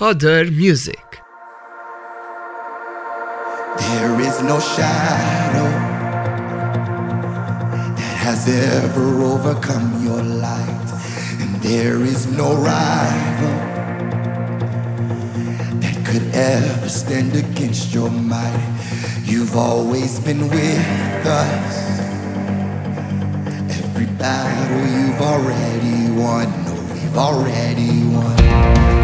Other Music. There is no shadow that has ever overcome your light, and there is no rival that could ever stand against your might. You've always been with us. Every battle you've already won, no, we've already won.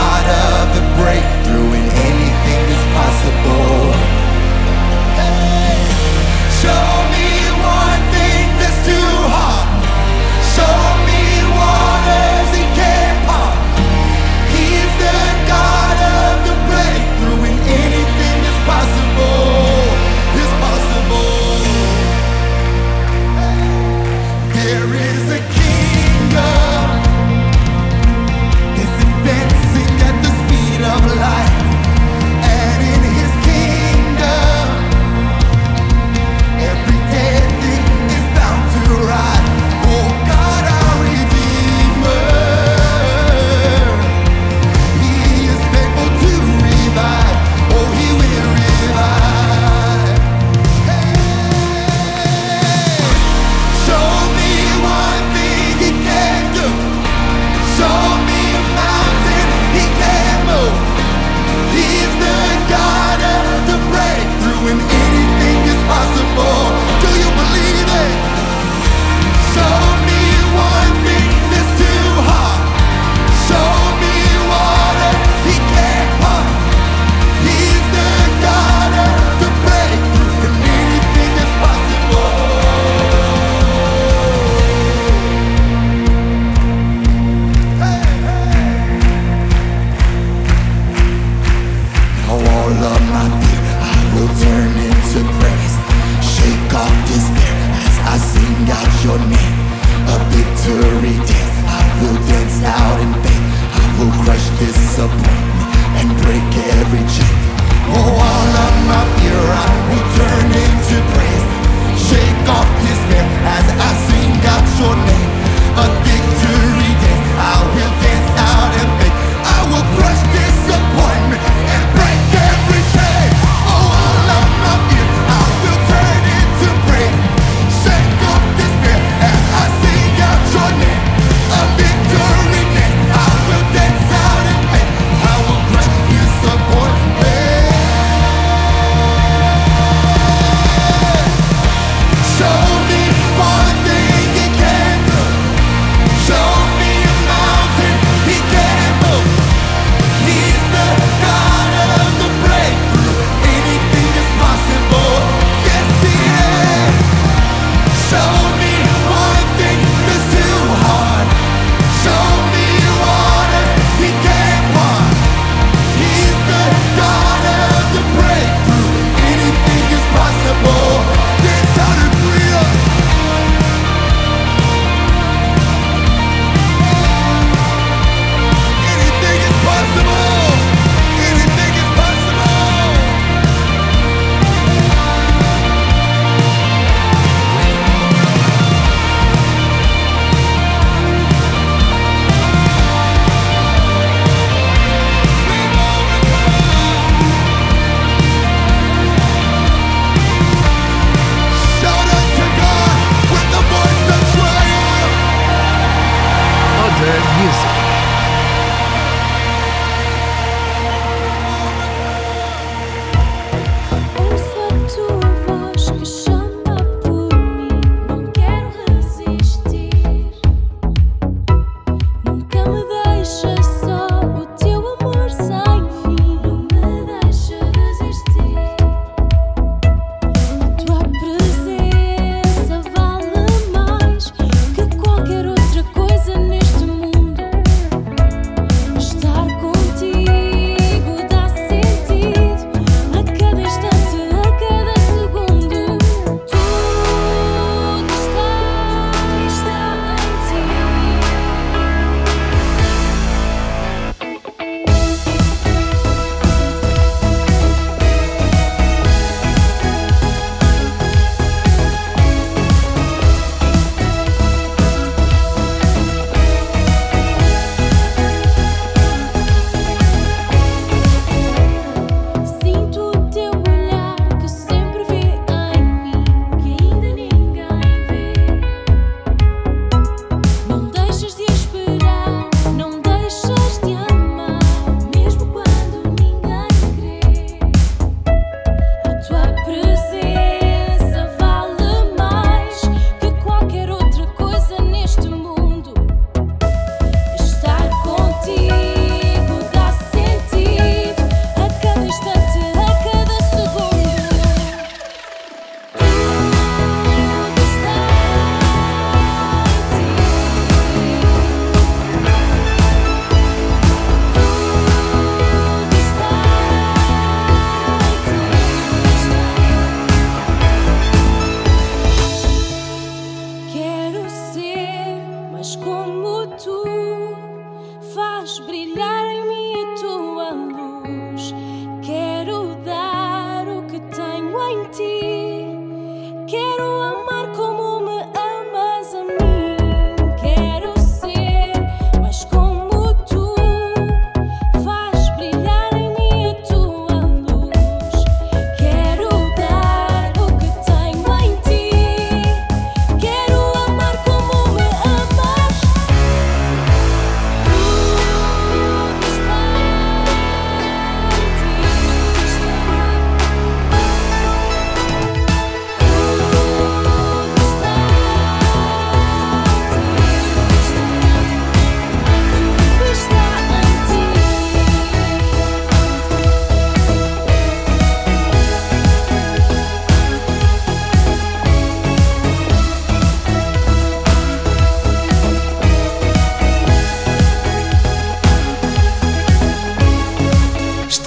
我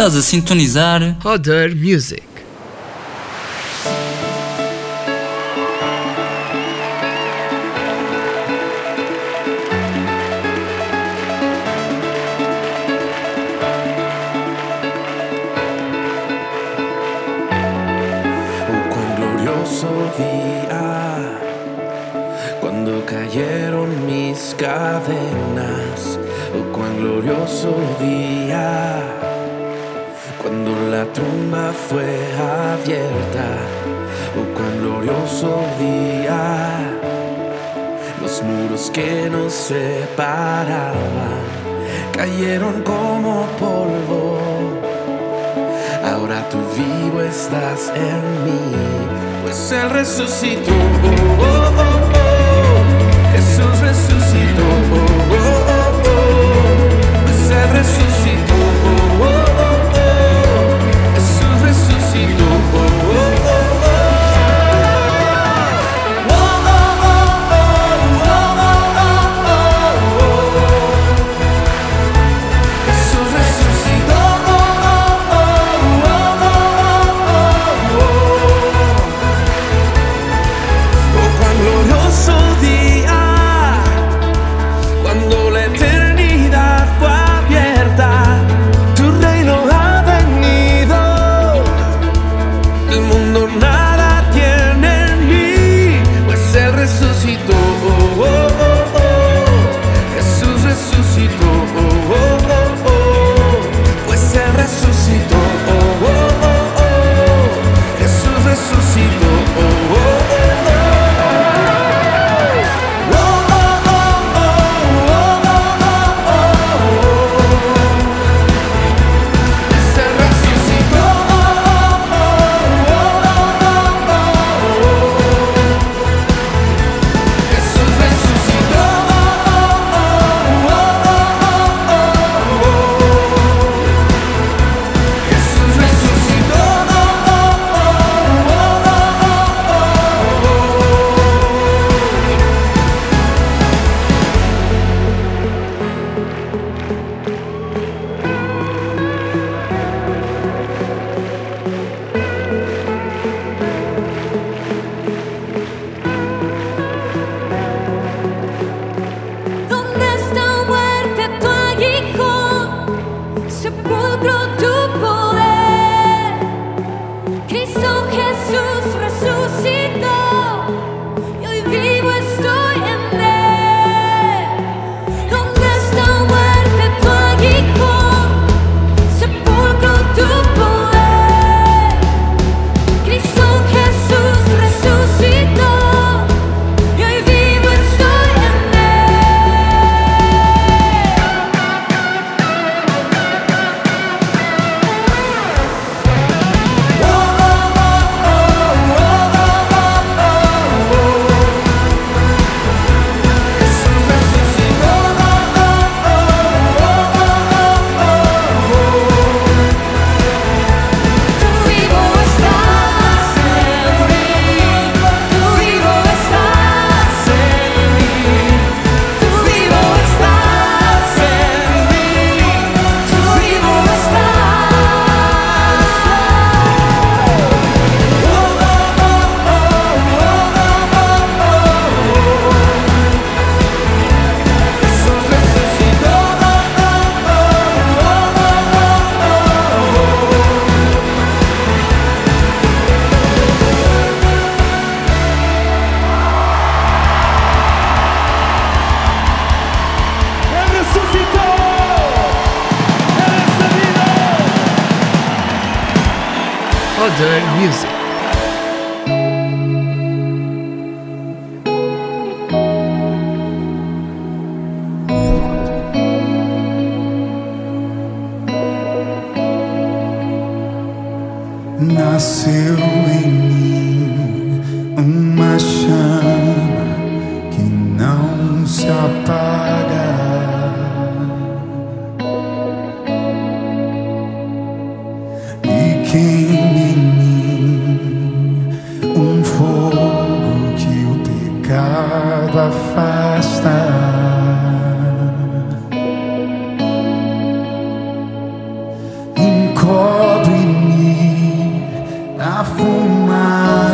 Estás a sintonizar Other Music. Cadenas. Oh, cuán glorioso día cuando la tumba fue abierta. Oh, cuán glorioso día los muros que nos separaban cayeron como polvo. Ahora tú vivo estás en mí, pues Él resucitó. Oh, oh, oh. Jesús resucitó. Oh, oh, oh, oh. Pues Él resucitó.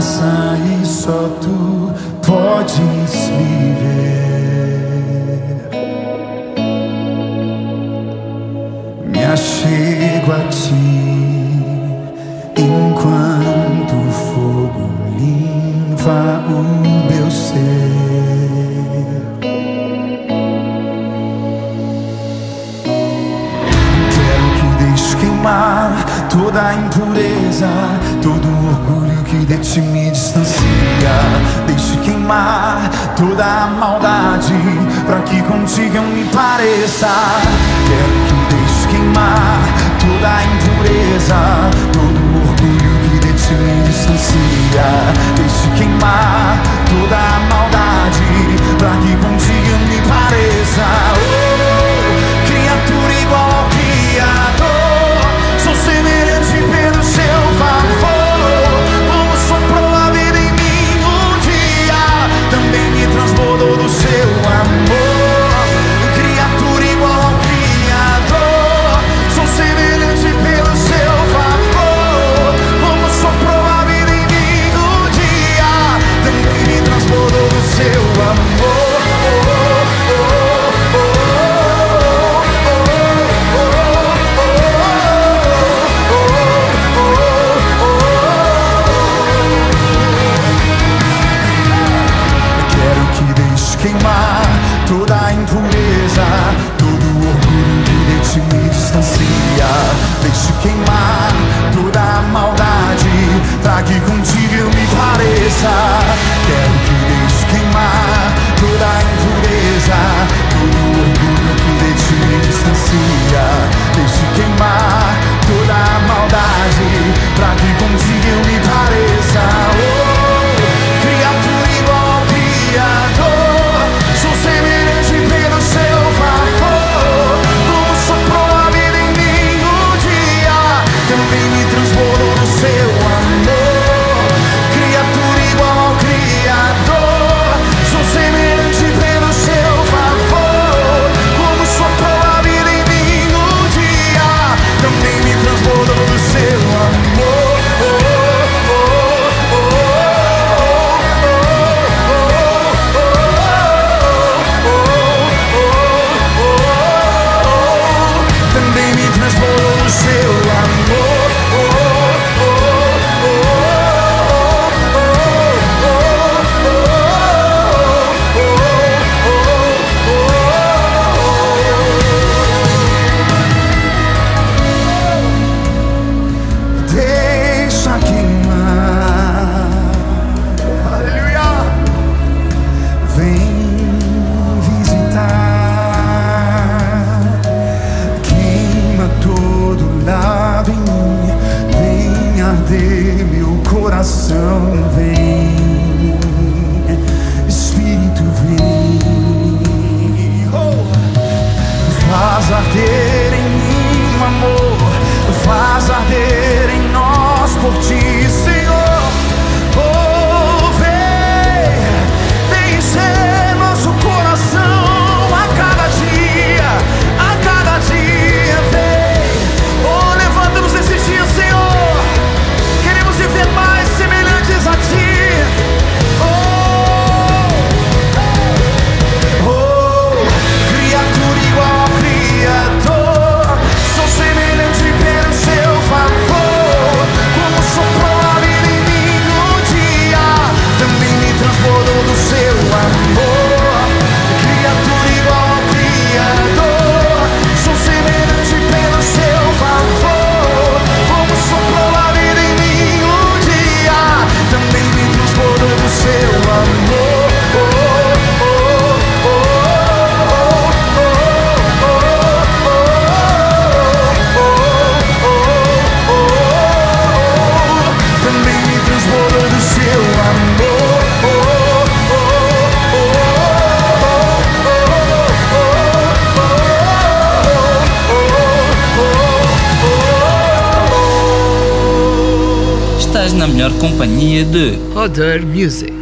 graça e só tu podes me ver. Me achego a ti enquanto o fogo limpa o meu ser. Quero que deixe queimar toda a impureza, todo orgulho que de ti me distancia. Deixe queimar toda a maldade, para que contigo eu me pareça. Quero que deixe queimar toda a impureza, todo o orgulho que de ti me distancia. Deixe queimar toda a maldade, para que contigo eu me pareça. Uh! impureza Todo orgulho de te me distancia Deixe queimar toda a maldade. Pra que contigo eu me pareça Quero que deixe queimar toda a soon be melhor companhia de Other Music.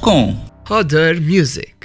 Com Other Music.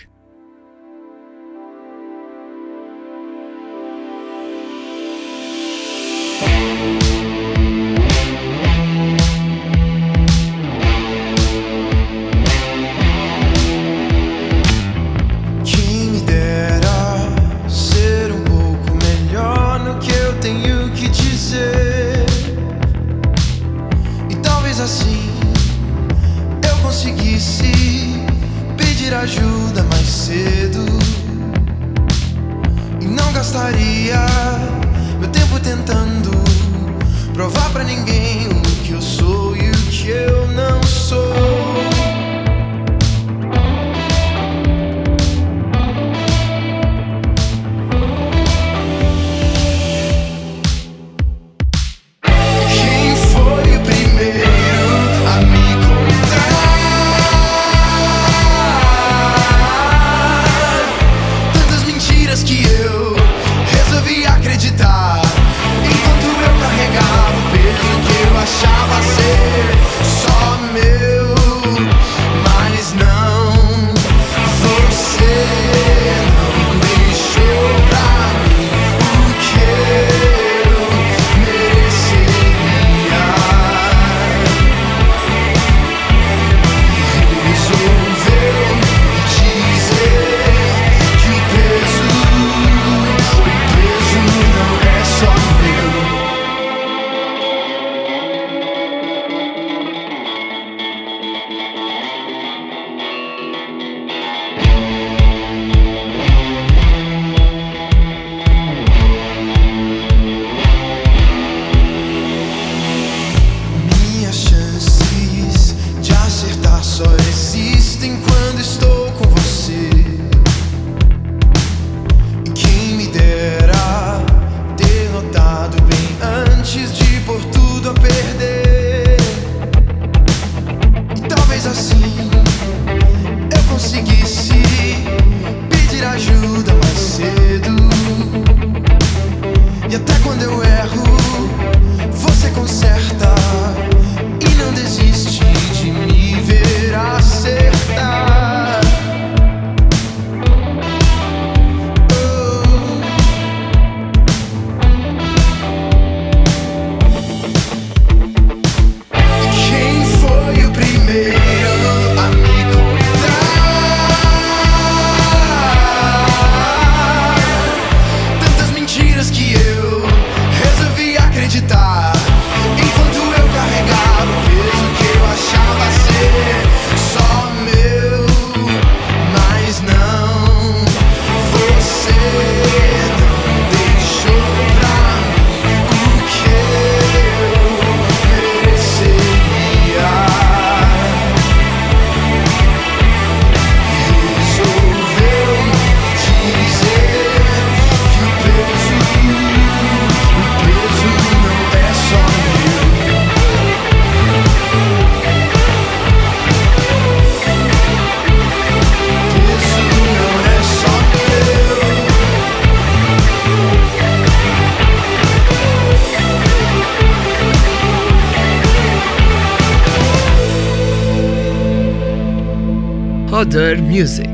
Other Music.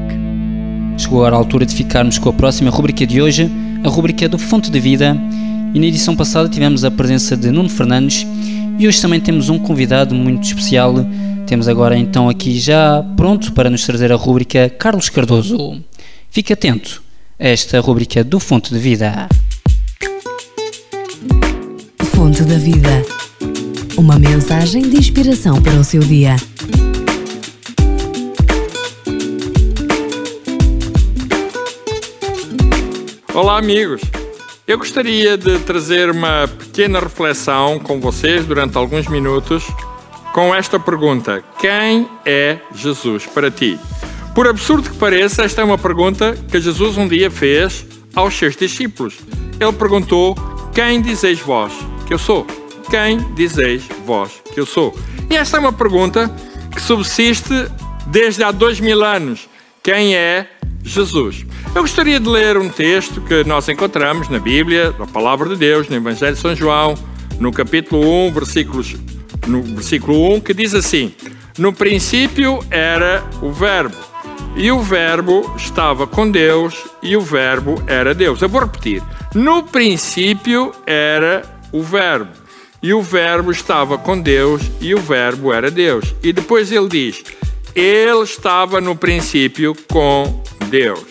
Chegou agora a altura de ficarmos com a próxima rubrica de hoje, a rubrica do Fonte de Vida. E na edição passada tivemos a presença de Nuno Fernandes e hoje também temos um convidado muito especial. Temos agora então aqui já pronto para nos trazer a rubrica Carlos Cardoso. Fique atento a esta rubrica do Fonte de Vida. Fonte da Vida. Uma mensagem de inspiração para o seu dia. Olá, amigos. Eu gostaria de trazer uma pequena reflexão com vocês durante alguns minutos com esta pergunta: Quem é Jesus para ti? Por absurdo que pareça, esta é uma pergunta que Jesus um dia fez aos seus discípulos. Ele perguntou: Quem dizeis vós que eu sou? Quem dizeis vós que eu sou? E esta é uma pergunta que subsiste desde há dois mil anos. Quem é Jesus? Eu gostaria de ler um texto que nós encontramos na Bíblia, na Palavra de Deus, no Evangelho de São João, no capítulo 1, versículos, no versículo 1, que diz assim: No princípio era o Verbo. E o Verbo estava com Deus e o Verbo era Deus. Eu vou repetir. No princípio era o Verbo. E o Verbo estava com Deus e o Verbo era Deus. E depois ele diz: Ele estava no princípio com Deus.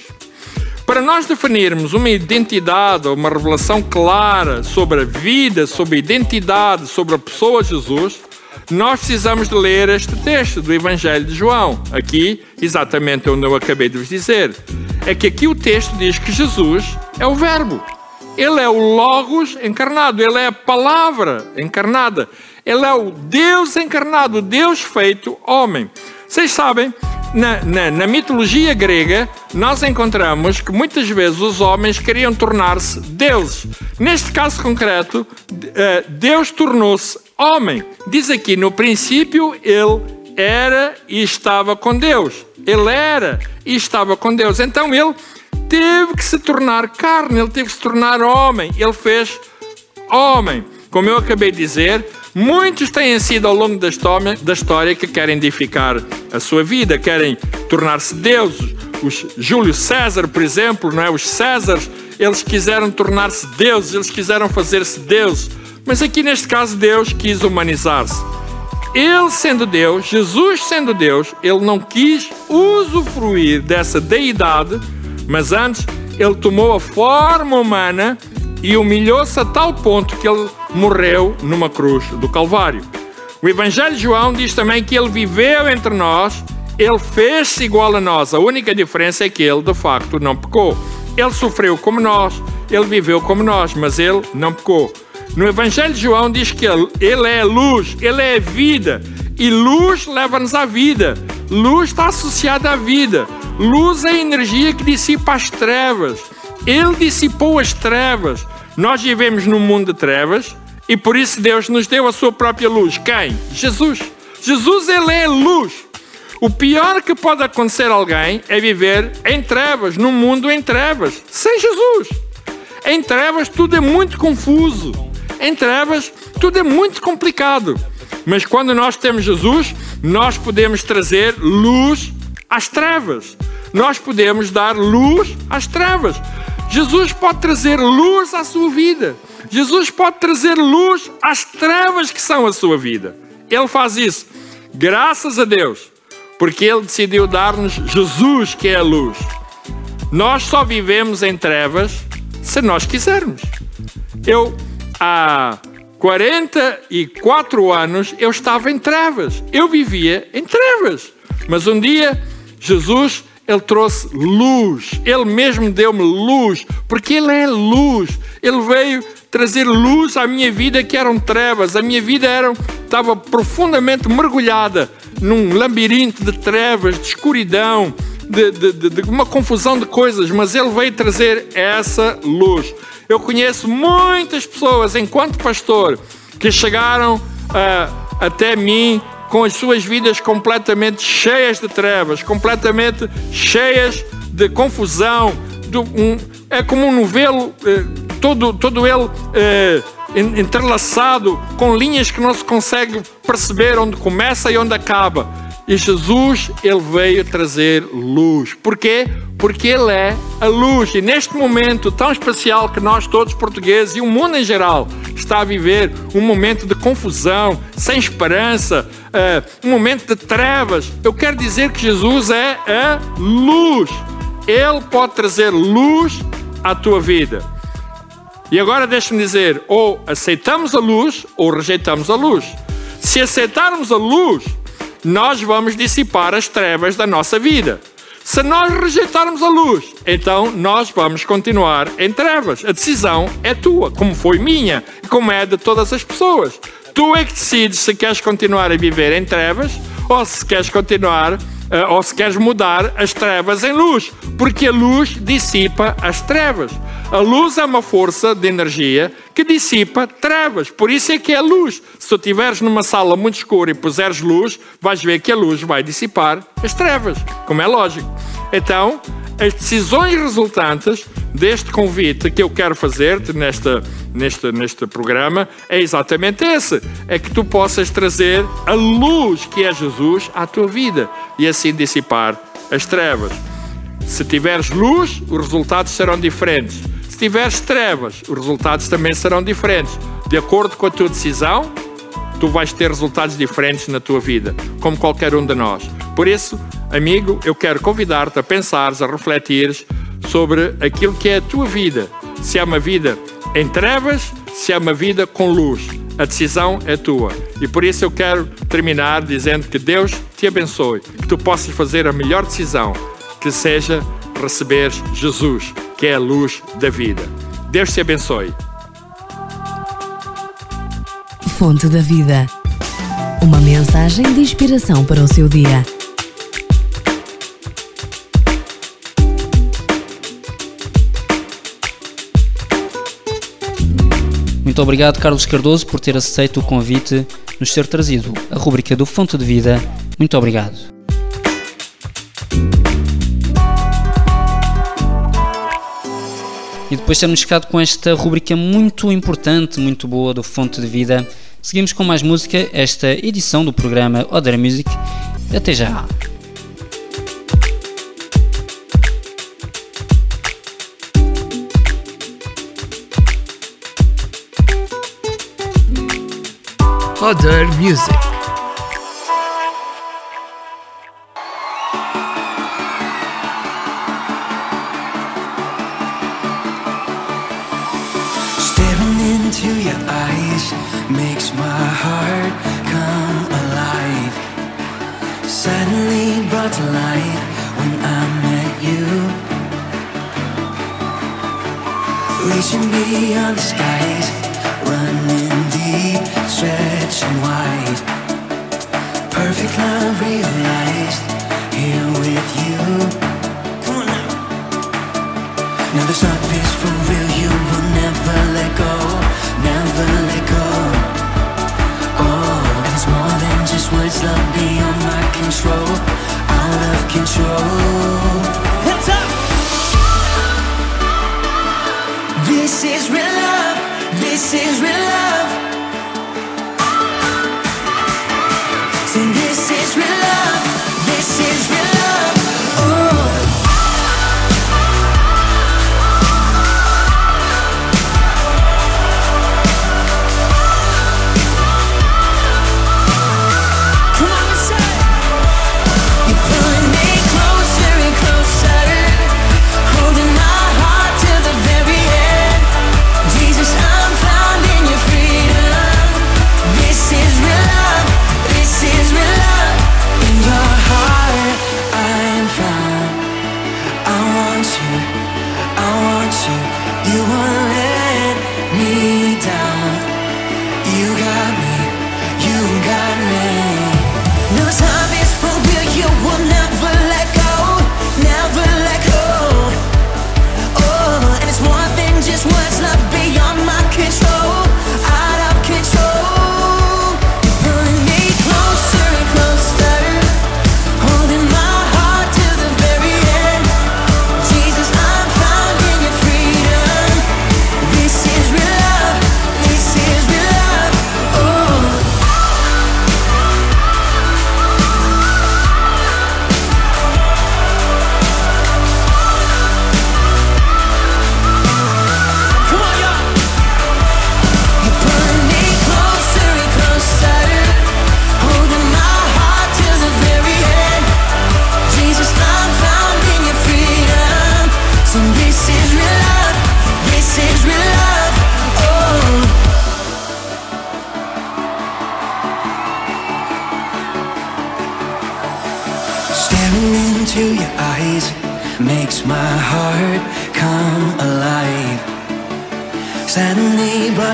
Para nós definirmos uma identidade, uma revelação clara sobre a vida, sobre a identidade, sobre a pessoa Jesus, nós precisamos de ler este texto do Evangelho de João. Aqui, exatamente onde eu acabei de vos dizer. É que aqui o texto diz que Jesus é o Verbo. Ele é o Logos encarnado, ele é a palavra encarnada. Ele é o Deus encarnado, Deus feito homem. Vocês sabem, na, na, na, mitologia grega, nós encontramos que muitas vezes os homens queriam tornar-se deuses. Neste caso concreto, eh, Deus tornou-se homem. Diz aqui, no princípio, ele era e estava com Deus. Ele era e estava com Deus. Então ele teve que se tornar carne, ele teve que se tornar homem. Ele fez homem. Como eu acabei de dizer, muitos têm sido ao longo da história, da história que querem edificar a sua vida, querem tornar-se deuses. Os Júlio César, por exemplo, não é? os Césares, eles quiseram tornar-se deuses, eles quiseram fazer-se deuses. Mas aqui neste caso, Deus quis humanizar-se. Ele sendo Deus, Jesus sendo Deus, ele não quis usufruir dessa deidade mas antes, ele tomou a forma humana e humilhou-se a tal ponto que ele morreu numa cruz do Calvário. O Evangelho de João diz também que ele viveu entre nós, ele fez-se igual a nós. A única diferença é que ele, de facto, não pecou. Ele sofreu como nós, ele viveu como nós, mas ele não pecou. No Evangelho de João diz que ele, ele é luz, ele é vida, e luz leva-nos à vida. Luz está associada à vida. Luz é a energia que dissipa as trevas. Ele dissipou as trevas. Nós vivemos num mundo de trevas e por isso Deus nos deu a sua própria luz. Quem? Jesus. Jesus, ele é luz. O pior que pode acontecer a alguém é viver em trevas, num mundo em trevas, sem Jesus. Em trevas tudo é muito confuso. Em trevas tudo é muito complicado. Mas quando nós temos Jesus, nós podemos trazer luz às trevas. Nós podemos dar luz às trevas. Jesus pode trazer luz à sua vida. Jesus pode trazer luz às trevas que são a sua vida. Ele faz isso. Graças a Deus. Porque Ele decidiu dar-nos Jesus, que é a luz. Nós só vivemos em trevas se nós quisermos. Eu, há 44 anos, eu estava em trevas. Eu vivia em trevas. Mas um dia, Jesus ele trouxe luz, Ele mesmo deu-me luz, porque Ele é luz. Ele veio trazer luz à minha vida que eram trevas. A minha vida era, estava profundamente mergulhada num labirinto de trevas, de escuridão, de, de, de, de uma confusão de coisas, mas Ele veio trazer essa luz. Eu conheço muitas pessoas, enquanto pastor, que chegaram uh, até mim com as suas vidas completamente cheias de trevas, completamente cheias de confusão. De um, é como um novelo, eh, todo, todo ele eh, entrelaçado, com linhas que não se consegue perceber onde começa e onde acaba. E Jesus, ele veio trazer luz. Porquê? Porque ele é a luz. E neste momento tão especial que nós todos portugueses e o mundo em geral está a viver um momento de confusão, sem esperança, uh, um momento de trevas, eu quero dizer que Jesus é a luz. Ele pode trazer luz à tua vida. E agora deixa-me dizer: ou aceitamos a luz ou rejeitamos a luz. Se aceitarmos a luz, nós vamos dissipar as trevas da nossa vida. Se nós rejeitarmos a luz, então nós vamos continuar em trevas. A decisão é tua, como foi minha e como é de todas as pessoas. Tu é que decides se queres continuar a viver em trevas ou se queres continuar eh, ou se queres mudar as trevas em luz, porque a luz dissipa as trevas. A luz é uma força de energia que dissipa trevas, por isso é que é luz. Se tu estiveres numa sala muito escura e puseres luz, vais ver que a luz vai dissipar as trevas, como é lógico. Então, as decisões resultantes deste convite que eu quero fazer-te nesta, neste, neste programa é exatamente esse: é que tu possas trazer a luz que é Jesus à tua vida e assim dissipar as trevas. Se tiveres luz, os resultados serão diferentes. Tiveres trevas, os resultados também serão diferentes. De acordo com a tua decisão, tu vais ter resultados diferentes na tua vida, como qualquer um de nós. Por isso, amigo, eu quero convidar-te a pensares, a refletires sobre aquilo que é a tua vida. Se é uma vida em trevas, se é uma vida com luz. A decisão é tua. E por isso eu quero terminar dizendo que Deus te abençoe, que tu possas fazer a melhor decisão, que seja receber Jesus, que é a luz da vida. Deus te abençoe. Fonte da Vida. Uma mensagem de inspiração para o seu dia. Muito obrigado, Carlos Cardoso, por ter aceito o convite, nos ter trazido a rubrica do Fonte de Vida. Muito obrigado. E depois de termos ficado com esta rubrica muito importante, muito boa do Fonte de Vida, seguimos com mais música, esta edição do programa Other Music. Até já! Other Music. Beyond the skies, running deep, stretching wide. Perfect love realized here with you. Come on now. Now this love is for real, you will never let go, never let go. Oh, and it's more than just words, love beyond my control, out of control. This is real love, this is real love.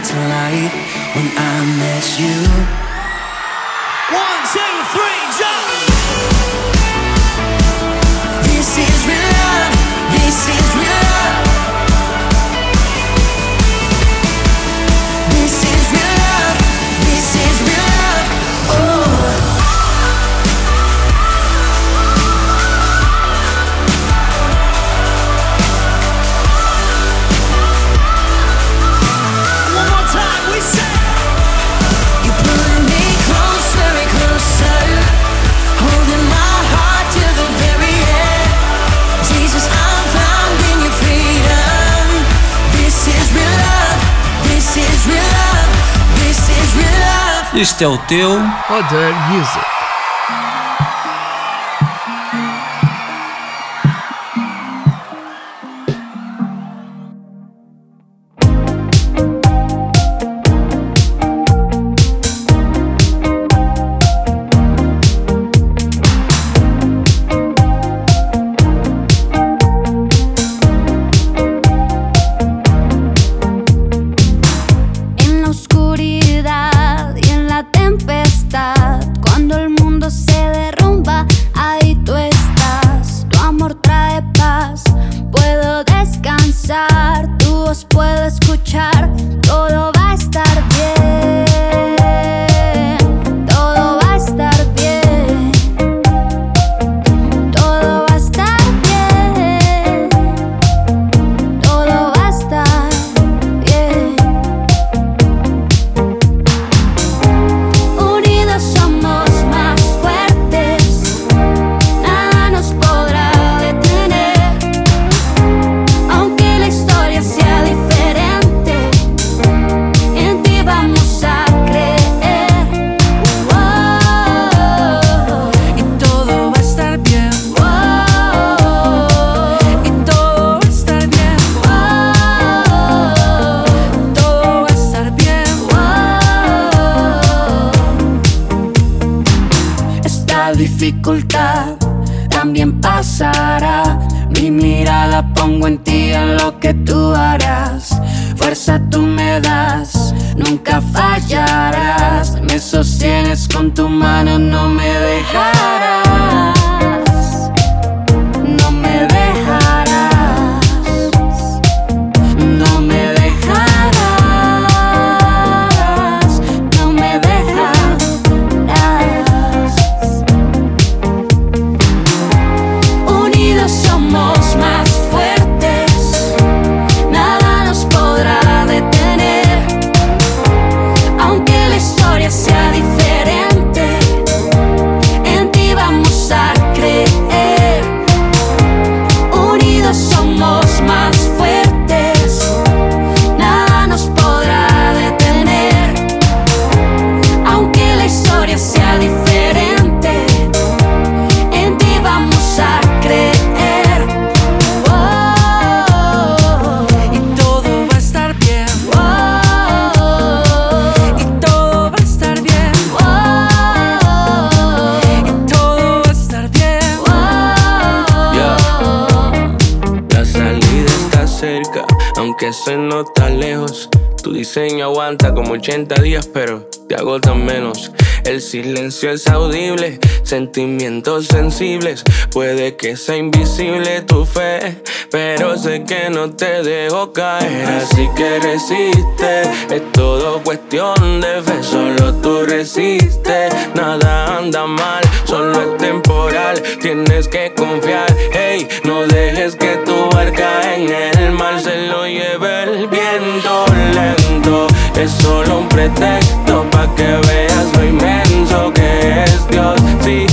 tonight when I miss you. isto é o teu Other Music. como 80 días, pero te agotan menos. El silencio es audible, sentimientos sensibles. Puede que sea invisible tu fe, pero sé que no te dejo caer. Así que resiste, es todo cuestión de fe. Solo tú resistes, nada anda mal, solo es temporal. Tienes que confiar, hey, no dejes que tu barca en el mar se lo lleve el viento. Es solo un pretexto para que veas lo inmenso que es Dios. Sí,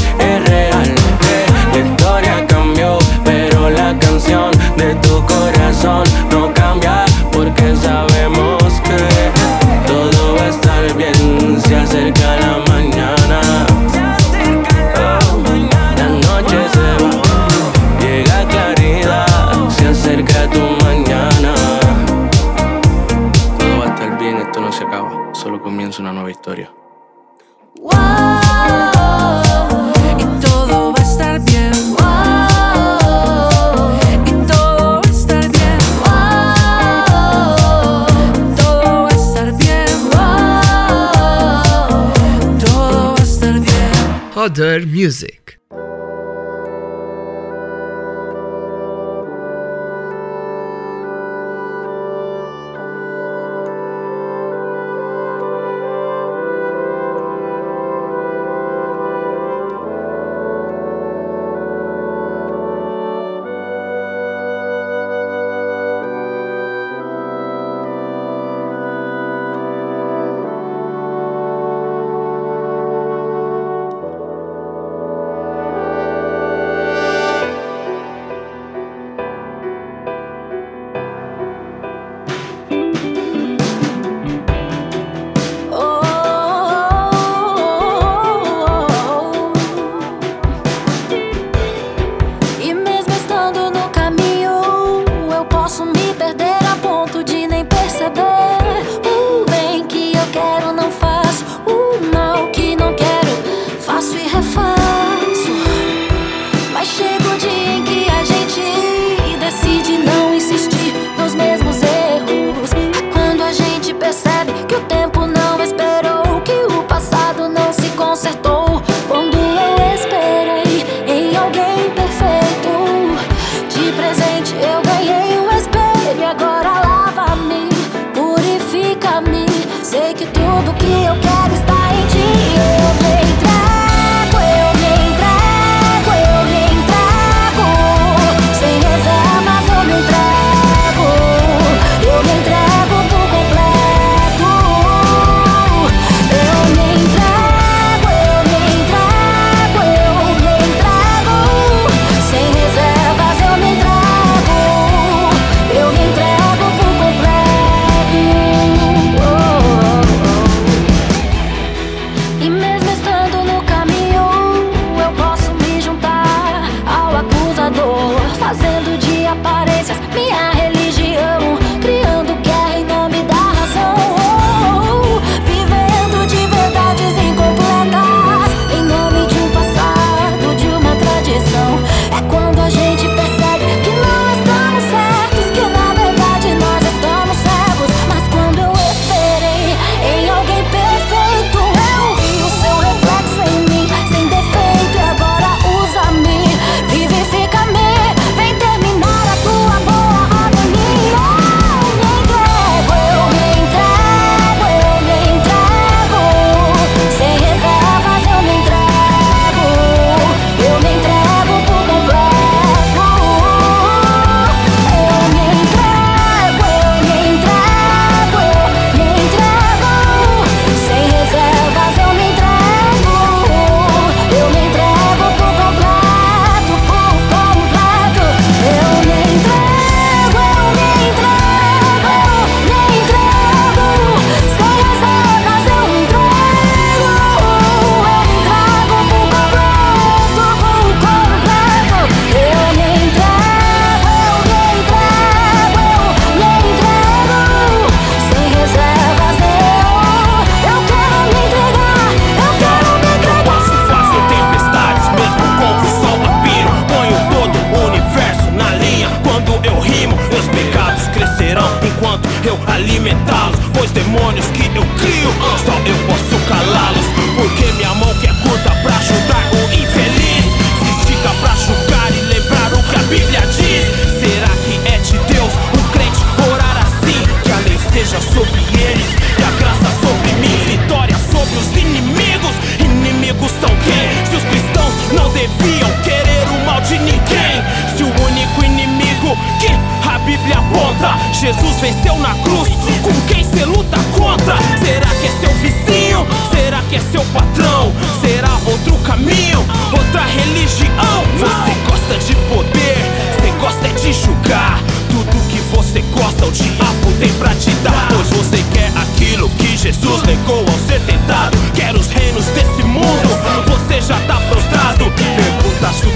Bíblia aponta Jesus venceu na cruz Com quem cê luta contra? Será que é seu vizinho? Será que é seu patrão? Será outro caminho? Outra religião? Você gosta de poder Cê gosta é de julgar Tudo que você gosta o diabo tem pra te dar Pois você quer aquilo que Jesus negou ao ser tentado Quer os reinos desse mundo Você já tá prostrado Pergunta sua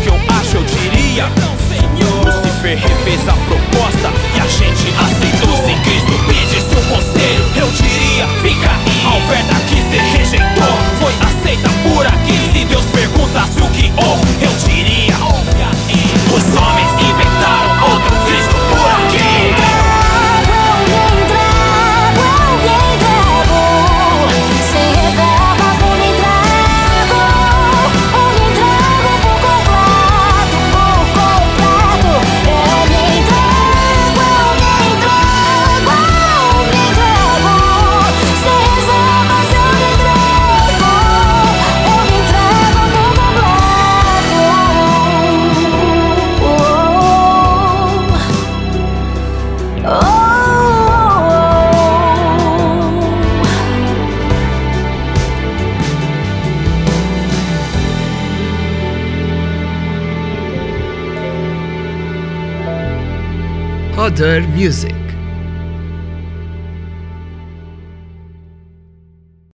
a gente aceitou. Music.